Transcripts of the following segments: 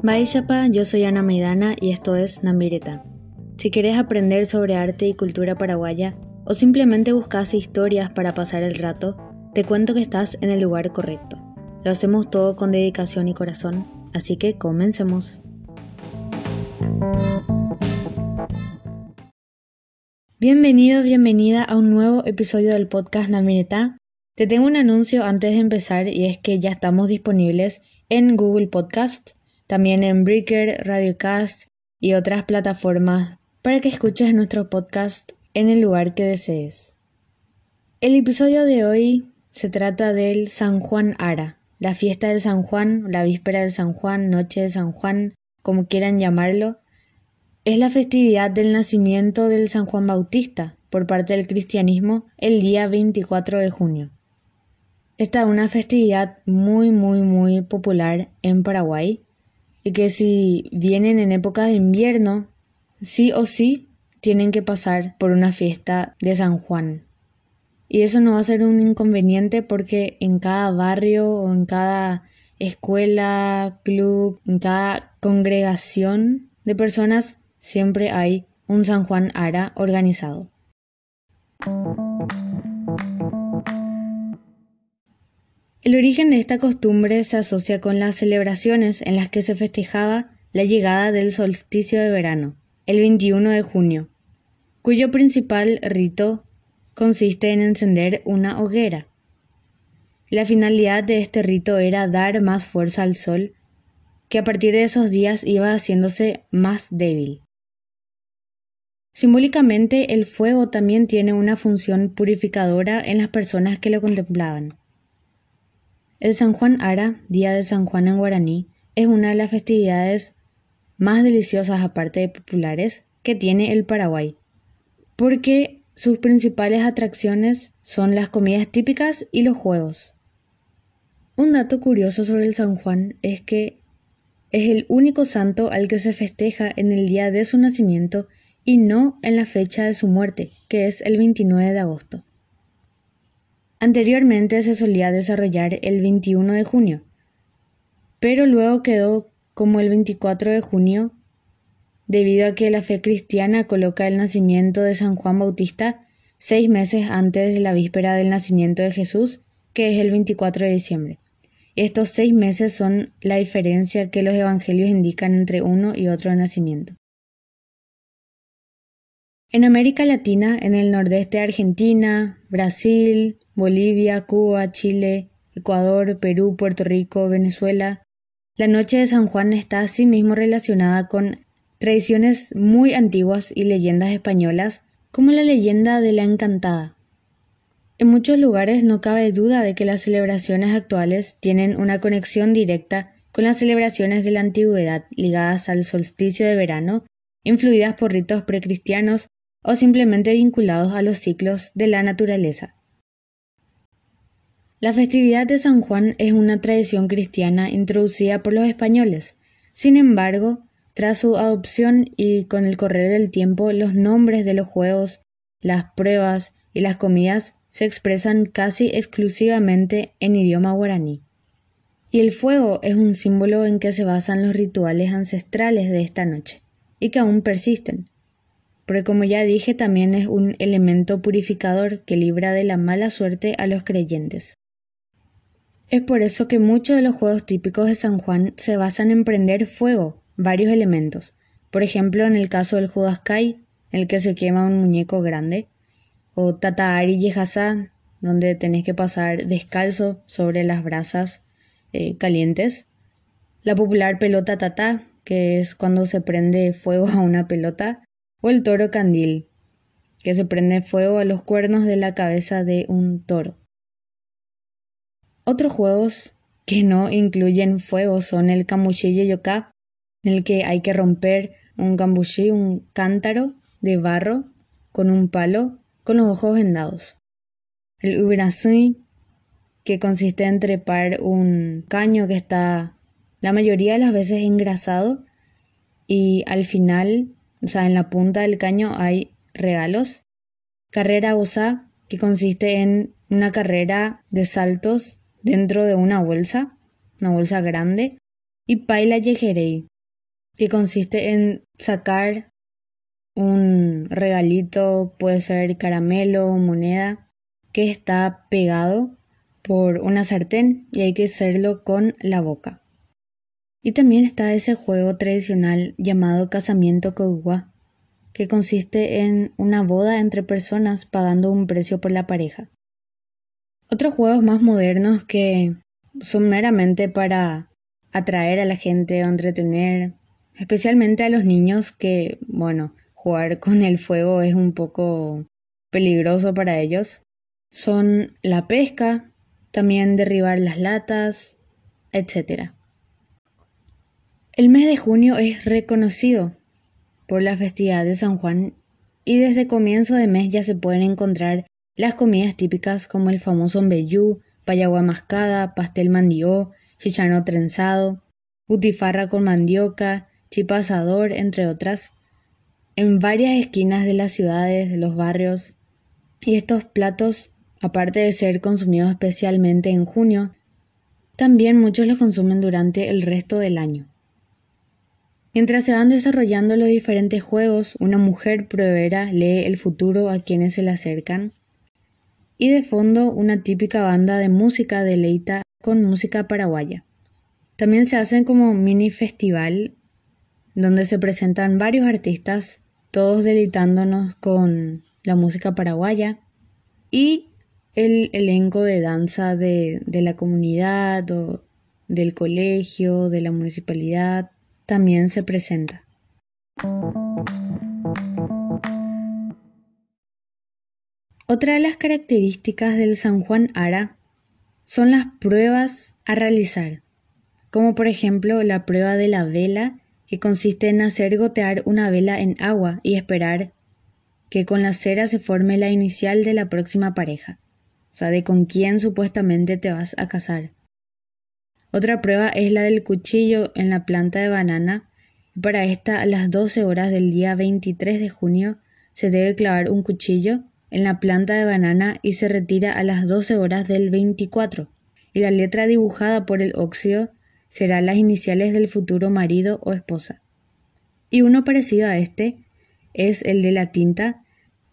Maishapa, yo soy Ana Maidana y esto es Nambireta. Si querés aprender sobre arte y cultura paraguaya o simplemente buscas historias para pasar el rato, te cuento que estás en el lugar correcto. Lo hacemos todo con dedicación y corazón, así que comencemos. Bienvenido, bienvenida a un nuevo episodio del podcast Namireta. Te tengo un anuncio antes de empezar y es que ya estamos disponibles en Google Podcast, también en Breaker, Radiocast y otras plataformas para que escuches nuestro podcast en el lugar que desees. El episodio de hoy se trata del San Juan Ara, la fiesta del San Juan, la víspera del San Juan, noche de San Juan, como quieran llamarlo, es la festividad del nacimiento del San Juan Bautista por parte del cristianismo el día 24 de junio. Esta es una festividad muy muy muy popular en Paraguay y que si vienen en época de invierno, sí o sí tienen que pasar por una fiesta de San Juan. Y eso no va a ser un inconveniente porque en cada barrio o en cada escuela, club, en cada congregación de personas siempre hay un San Juan Ara organizado. El origen de esta costumbre se asocia con las celebraciones en las que se festejaba la llegada del solsticio de verano, el 21 de junio, cuyo principal rito consiste en encender una hoguera. La finalidad de este rito era dar más fuerza al sol, que a partir de esos días iba haciéndose más débil. Simbólicamente, el fuego también tiene una función purificadora en las personas que lo contemplaban. El San Juan Ara, Día de San Juan en guaraní, es una de las festividades más deliciosas aparte de populares que tiene el Paraguay, porque sus principales atracciones son las comidas típicas y los juegos. Un dato curioso sobre el San Juan es que es el único santo al que se festeja en el día de su nacimiento y no en la fecha de su muerte, que es el 29 de agosto. Anteriormente se solía desarrollar el 21 de junio, pero luego quedó como el 24 de junio debido a que la fe cristiana coloca el nacimiento de San Juan Bautista seis meses antes de la víspera del nacimiento de Jesús, que es el 24 de diciembre. Estos seis meses son la diferencia que los evangelios indican entre uno y otro nacimiento. En América Latina, en el nordeste de Argentina, Brasil, Bolivia, Cuba, Chile, Ecuador, Perú, Puerto Rico, Venezuela, la noche de San Juan está asimismo relacionada con tradiciones muy antiguas y leyendas españolas, como la leyenda de la Encantada. En muchos lugares no cabe duda de que las celebraciones actuales tienen una conexión directa con las celebraciones de la antigüedad ligadas al solsticio de verano, influidas por ritos precristianos o simplemente vinculados a los ciclos de la naturaleza. La festividad de San Juan es una tradición cristiana introducida por los españoles. Sin embargo, tras su adopción y con el correr del tiempo, los nombres de los juegos, las pruebas y las comidas se expresan casi exclusivamente en idioma guaraní. Y el fuego es un símbolo en que se basan los rituales ancestrales de esta noche, y que aún persisten porque como ya dije también es un elemento purificador que libra de la mala suerte a los creyentes. Es por eso que muchos de los juegos típicos de San Juan se basan en prender fuego, varios elementos. Por ejemplo, en el caso del Judaskai, en el que se quema un muñeco grande, o Tataari Yehazá, donde tenés que pasar descalzo sobre las brasas eh, calientes. La popular pelota tata, que es cuando se prende fuego a una pelota o el toro candil, que se prende fuego a los cuernos de la cabeza de un toro. Otros juegos que no incluyen fuego son el y yoká, en el que hay que romper un cambuchí, un cántaro de barro con un palo con los ojos vendados. El ubirasui, que consiste en trepar un caño que está la mayoría de las veces engrasado y al final o sea, en la punta del caño hay regalos. Carrera USA, que consiste en una carrera de saltos dentro de una bolsa, una bolsa grande, y Paila Yejerei, que consiste en sacar un regalito, puede ser caramelo o moneda, que está pegado por una sartén y hay que hacerlo con la boca. Y también está ese juego tradicional llamado casamiento cogua, que consiste en una boda entre personas pagando un precio por la pareja. Otros juegos más modernos que son meramente para atraer a la gente o entretener, especialmente a los niños que, bueno, jugar con el fuego es un poco peligroso para ellos, son la pesca, también derribar las latas, etc. El mes de junio es reconocido por la festividad de San Juan y desde comienzo de mes ya se pueden encontrar las comidas típicas como el famoso mbeyú, payagua mascada, pastel mandió, chichano trenzado, butifarra con mandioca, chipa asador, entre otras, en varias esquinas de las ciudades, de los barrios, y estos platos Aparte de ser consumidos especialmente en junio, también muchos los consumen durante el resto del año. Mientras se van desarrollando los diferentes juegos, una mujer proveera lee el futuro a quienes se le acercan. Y de fondo, una típica banda de música deleita con música paraguaya. También se hacen como mini festival donde se presentan varios artistas, todos deleitándonos con la música paraguaya. Y el elenco de danza de, la comunidad o del colegio, de la municipalidad, también se presenta. Otra de las características del San Juan Ara son las pruebas a realizar, como por ejemplo la prueba de la vela, que consiste en hacer gotear una vela en agua y esperar que con la cera se forme la inicial de la próxima pareja sea, de con quién supuestamente te vas a casar. Otra prueba es la del cuchillo en la planta de banana. Para esta, a las 12 horas del día 23 de junio, se debe clavar un cuchillo en la planta de banana y se retira a las 12 horas del 24. Y la letra dibujada por el óxido será las iniciales del futuro marido o esposa. Y uno parecido a este es el de la tinta,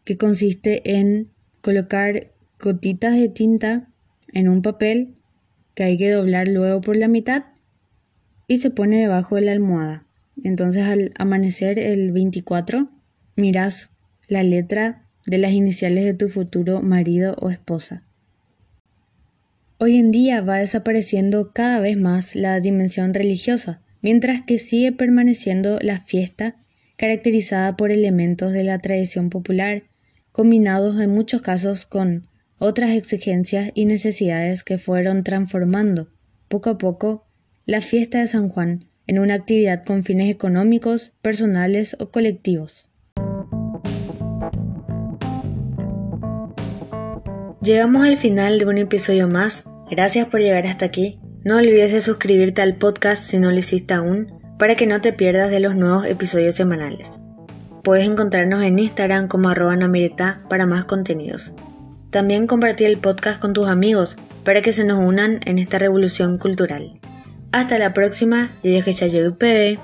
que consiste en colocar gotitas de tinta en un papel que hay que doblar luego por la mitad y se pone debajo de la almohada. Entonces al amanecer el 24 miras la letra de las iniciales de tu futuro marido o esposa. Hoy en día va desapareciendo cada vez más la dimensión religiosa, mientras que sigue permaneciendo la fiesta caracterizada por elementos de la tradición popular, combinados en muchos casos con otras exigencias y necesidades que fueron transformando, poco a poco, la fiesta de San Juan en una actividad con fines económicos, personales o colectivos. Llegamos al final de un episodio más. Gracias por llegar hasta aquí. No olvides de suscribirte al podcast si no lo hiciste aún, para que no te pierdas de los nuevos episodios semanales. Puedes encontrarnos en Instagram como arroba para más contenidos. También compartí el podcast con tus amigos para que se nos unan en esta revolución cultural. Hasta la próxima, y que